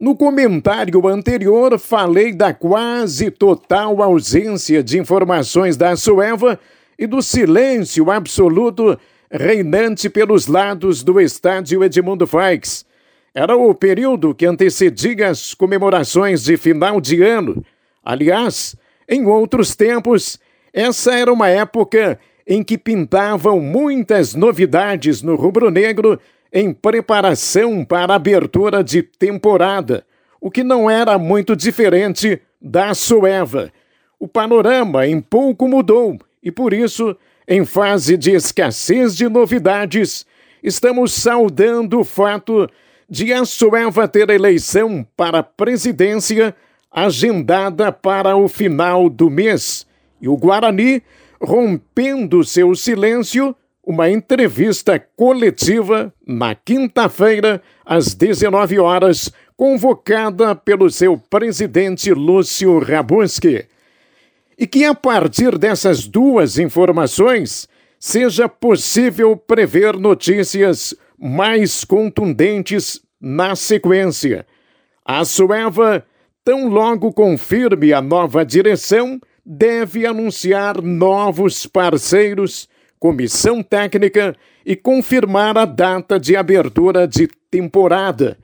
No comentário anterior, falei da quase total ausência de informações da Sueva e do silêncio absoluto reinante pelos lados do estádio Edmundo Faix. Era o período que antecedia as comemorações de final de ano. Aliás, em outros tempos, essa era uma época em que pintavam muitas novidades no rubro-negro em preparação para a abertura de temporada, o que não era muito diferente da Sueva. O panorama em pouco mudou e, por isso, em fase de escassez de novidades, estamos saudando o fato de a Sueva ter eleição para a presidência agendada para o final do mês e o Guarani, rompendo seu silêncio, uma entrevista coletiva na quinta-feira, às 19 horas, convocada pelo seu presidente Lúcio Rabuski. E que a partir dessas duas informações seja possível prever notícias mais contundentes na sequência. A Sueva, tão logo confirme a nova direção, deve anunciar novos parceiros comissão técnica e confirmar a data de abertura de temporada.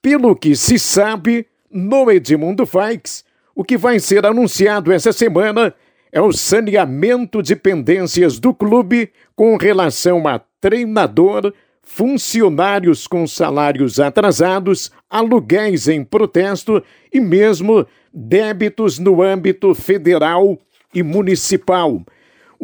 Pelo que se sabe, no Edmundo Faix, o que vai ser anunciado essa semana é o saneamento de pendências do clube com relação a treinador, funcionários com salários atrasados, aluguéis em protesto e mesmo débitos no âmbito federal e municipal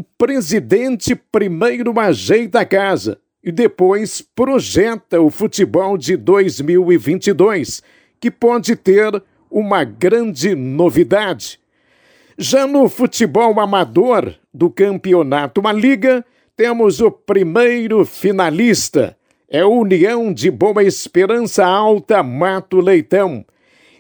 o presidente primeiro ajeita a casa e depois projeta o futebol de 2022, que pode ter uma grande novidade. Já no futebol amador do campeonato Uma Liga, temos o primeiro finalista. É o União de Boa Esperança Alta Mato Leitão.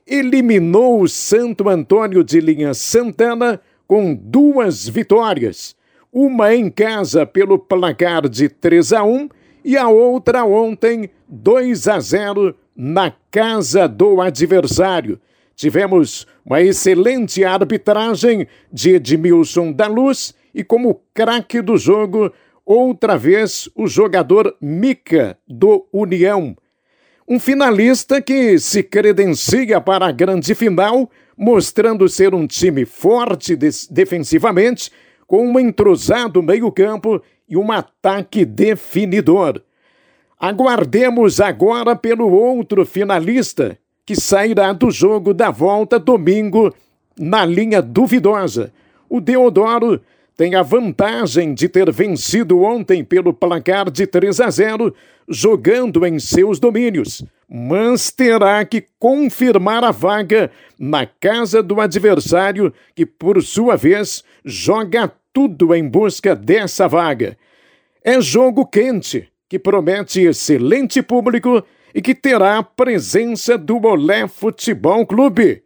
Eliminou o Santo Antônio de Linha Santana com duas vitórias uma em casa pelo placar de 3 a 1 e a outra ontem 2 a 0 na casa do adversário. Tivemos uma excelente arbitragem de Edmilson da Luz e como craque do jogo, outra vez o jogador Mica do União. Um finalista que se credencia para a grande final, mostrando ser um time forte defensivamente com um entrosado meio-campo e um ataque definidor. Aguardemos agora pelo outro finalista, que sairá do jogo da volta domingo na linha duvidosa. O Deodoro tem a vantagem de ter vencido ontem pelo placar de 3 a 0, jogando em seus domínios, mas terá que confirmar a vaga na casa do adversário, que por sua vez joga tudo em busca dessa vaga. É jogo quente, que promete excelente público e que terá a presença do Olé Futebol Clube.